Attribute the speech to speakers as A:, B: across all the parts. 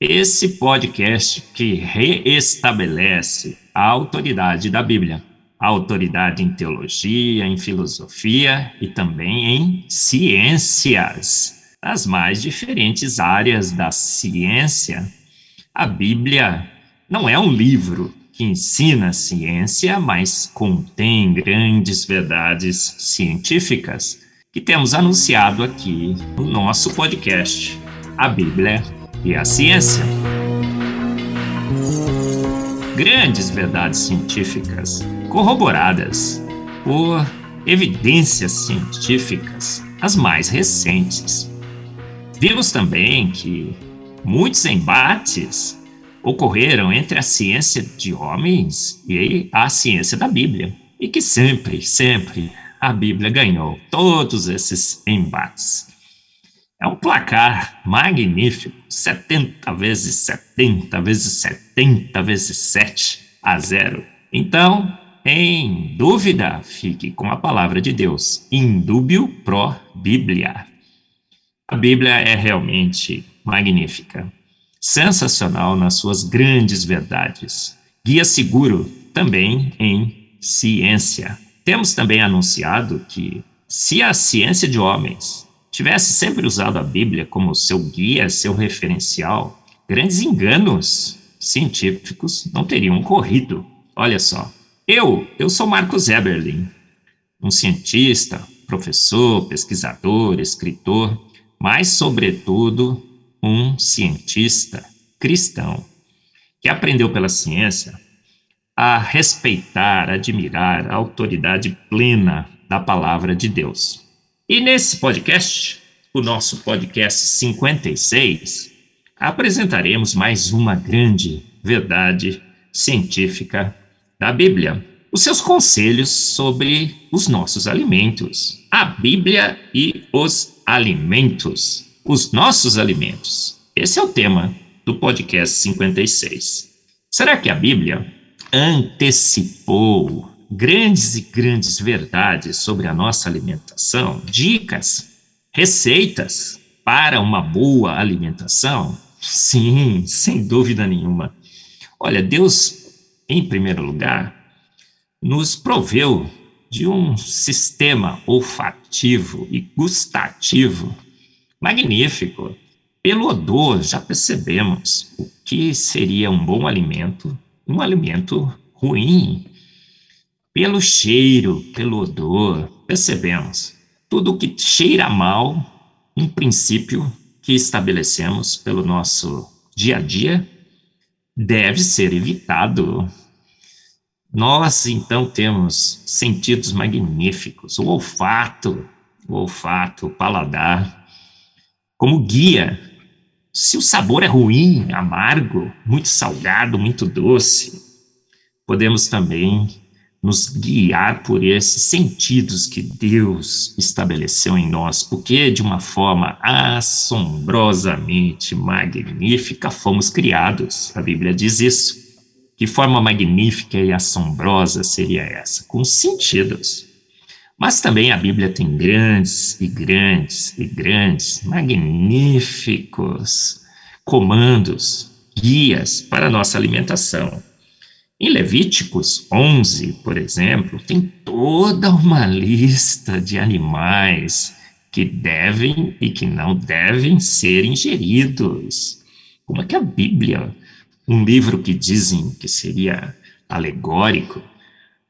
A: Esse podcast que reestabelece a autoridade da Bíblia, a autoridade em teologia, em filosofia e também em ciências, nas mais diferentes áreas da ciência. A Bíblia não é um livro que ensina ciência, mas contém grandes verdades científicas que temos anunciado aqui no nosso podcast, A Bíblia e a Ciência grandes verdades científicas corroboradas por evidências científicas, as mais recentes. Vimos também que muitos embates ocorreram entre a ciência de homens e a ciência da Bíblia, e que sempre, sempre a Bíblia ganhou todos esses embates. É um placar magnífico, 70 vezes 70 vezes 70 vezes 7 a 0. Então, em dúvida, fique com a palavra de Deus, indúbio pro Bíblia. A Bíblia é realmente magnífica, sensacional nas suas grandes verdades. Guia seguro também em ciência. Temos também anunciado que se a ciência de homens tivesse sempre usado a Bíblia como seu guia, seu referencial, grandes enganos científicos não teriam ocorrido. Olha só, eu, eu sou Marcos Eberlin, um cientista, professor, pesquisador, escritor, mas, sobretudo, um cientista cristão que aprendeu pela ciência a respeitar, admirar a autoridade plena da palavra de Deus. E nesse podcast, o nosso podcast 56, apresentaremos mais uma grande verdade científica da Bíblia. Os seus conselhos sobre os nossos alimentos. A Bíblia e os alimentos. Os nossos alimentos. Esse é o tema do podcast 56. Será que a Bíblia antecipou grandes e grandes verdades sobre a nossa alimentação, dicas, receitas para uma boa alimentação? Sim, sem dúvida nenhuma. Olha, Deus, em primeiro lugar, nos proveu de um sistema olfativo e gustativo magnífico. Pelo odor, já percebemos o que seria um bom alimento um alimento ruim pelo cheiro, pelo odor, percebemos. Tudo que cheira mal, um princípio que estabelecemos pelo nosso dia a dia, deve ser evitado. Nós, então, temos sentidos magníficos, o olfato, o olfato, o paladar, como guia. Se o sabor é ruim, amargo, muito salgado, muito doce, podemos também nos guiar por esses sentidos que Deus estabeleceu em nós, porque de uma forma assombrosamente magnífica fomos criados. A Bíblia diz isso. Que forma magnífica e assombrosa seria essa? Com sentidos. Mas também a Bíblia tem grandes e grandes e grandes, magníficos comandos, guias para a nossa alimentação. Em Levíticos 11, por exemplo, tem toda uma lista de animais que devem e que não devem ser ingeridos. Como é que a Bíblia, um livro que dizem que seria alegórico,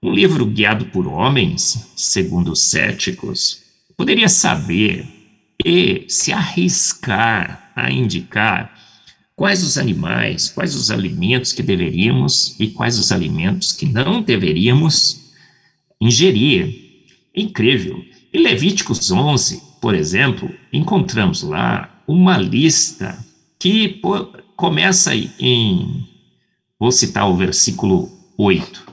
A: um livro guiado por homens, segundo os céticos, poderia saber e se arriscar a indicar quais os animais, quais os alimentos que deveríamos e quais os alimentos que não deveríamos ingerir. incrível. Em Levíticos 11, por exemplo, encontramos lá uma lista que começa em, vou citar o versículo 8.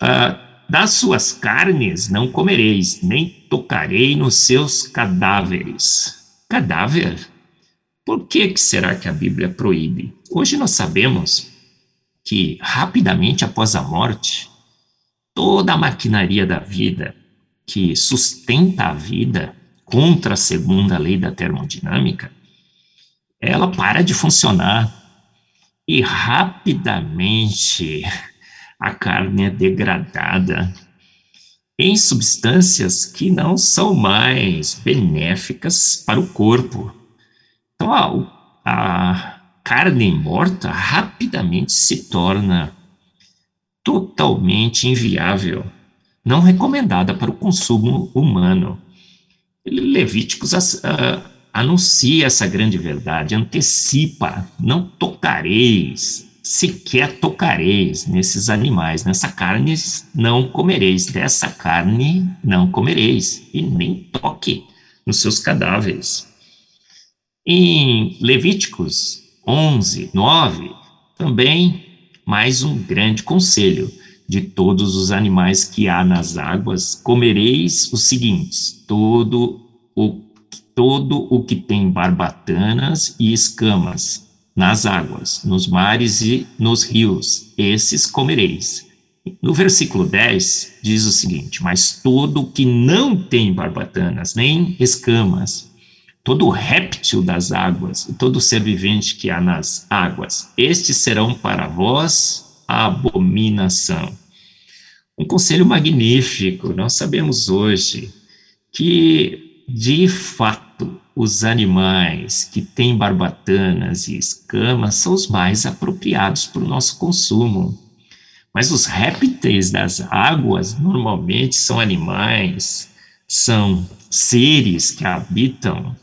A: ah, das suas carnes não comereis, nem tocarei nos seus cadáveres. Cadáver? Por que, que será que a Bíblia proíbe? Hoje nós sabemos que rapidamente após a morte, toda a maquinaria da vida que sustenta a vida contra a segunda lei da termodinâmica, ela para de funcionar e rapidamente a carne é degradada em substâncias que não são mais benéficas para o corpo. A, a carne morta rapidamente se torna totalmente inviável, não recomendada para o consumo humano. Levíticos uh, anuncia essa grande verdade, antecipa: não tocareis, sequer tocareis nesses animais, nessa carne não comereis, dessa carne não comereis, e nem toque nos seus cadáveres. Em Levíticos 11, 9, também mais um grande conselho: de todos os animais que há nas águas, comereis os seguintes: todo o, todo o que tem barbatanas e escamas, nas águas, nos mares e nos rios, esses comereis. No versículo 10 diz o seguinte: Mas todo que não tem barbatanas nem escamas, todo réptil das águas e todo ser vivente que há nas águas, estes serão para vós abominação. Um conselho magnífico. Nós sabemos hoje que, de fato, os animais que têm barbatanas e escamas são os mais apropriados para o nosso consumo. Mas os répteis das águas normalmente são animais, são seres que habitam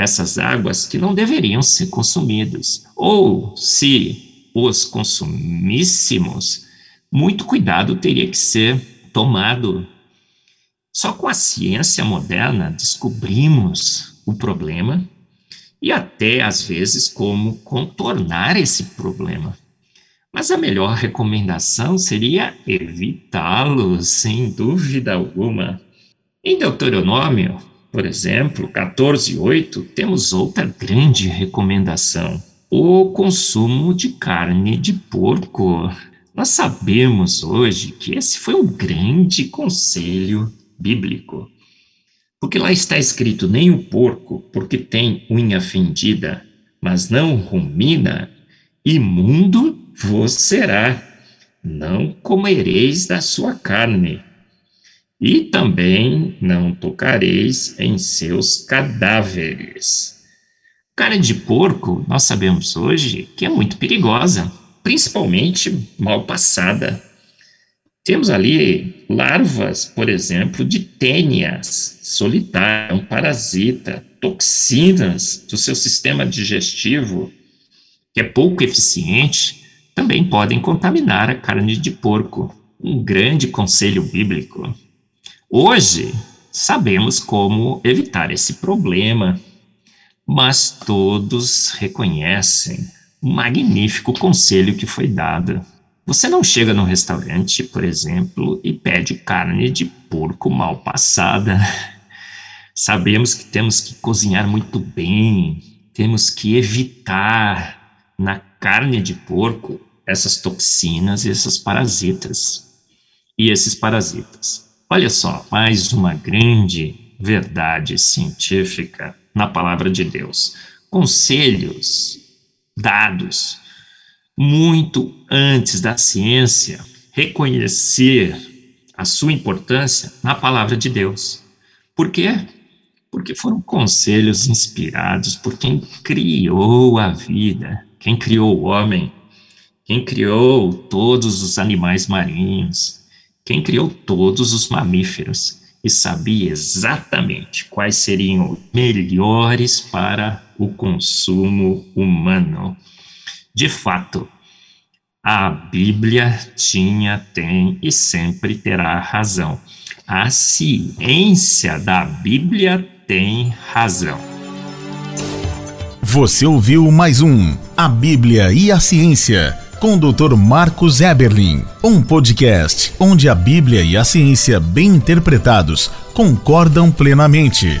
A: essas águas que não deveriam ser consumidos. Ou, se os consumíssemos, muito cuidado teria que ser tomado. Só com a ciência moderna descobrimos o problema e até, às vezes, como contornar esse problema. Mas a melhor recomendação seria evitá-lo, sem dúvida alguma. Em Deuteronômio, por exemplo, 14:8, temos outra grande recomendação: o consumo de carne de porco. Nós sabemos hoje que esse foi um grande conselho bíblico. Porque lá está escrito: nem o porco, porque tem unha fendida, mas não rumina, imundo vos será. Não comereis da sua carne, e também não tocareis em seus cadáveres. Carne de porco, nós sabemos hoje que é muito perigosa, principalmente mal passada. Temos ali larvas, por exemplo, de tênias solitária, um parasita, toxinas do seu sistema digestivo, que é pouco eficiente, também podem contaminar a carne de porco. Um grande conselho bíblico. Hoje, sabemos como evitar esse problema, mas todos reconhecem o magnífico conselho que foi dado você não chega num restaurante, por exemplo, e pede carne de porco mal passada. Sabemos que temos que cozinhar muito bem, temos que evitar na carne de porco essas toxinas e esses parasitas. E esses parasitas. Olha só, mais uma grande verdade científica na palavra de Deus. Conselhos dados muito antes da ciência reconhecer a sua importância na palavra de Deus. Por quê? Porque foram conselhos inspirados por quem criou a vida, quem criou o homem, quem criou todos os animais marinhos, quem criou todos os mamíferos e sabia exatamente quais seriam melhores para o consumo humano. De fato, a Bíblia tinha, tem e sempre terá razão. A ciência da Bíblia tem razão.
B: Você ouviu mais um A Bíblia e a Ciência com o Dr. Marcos Eberlin. Um podcast onde a Bíblia e a ciência, bem interpretados, concordam plenamente.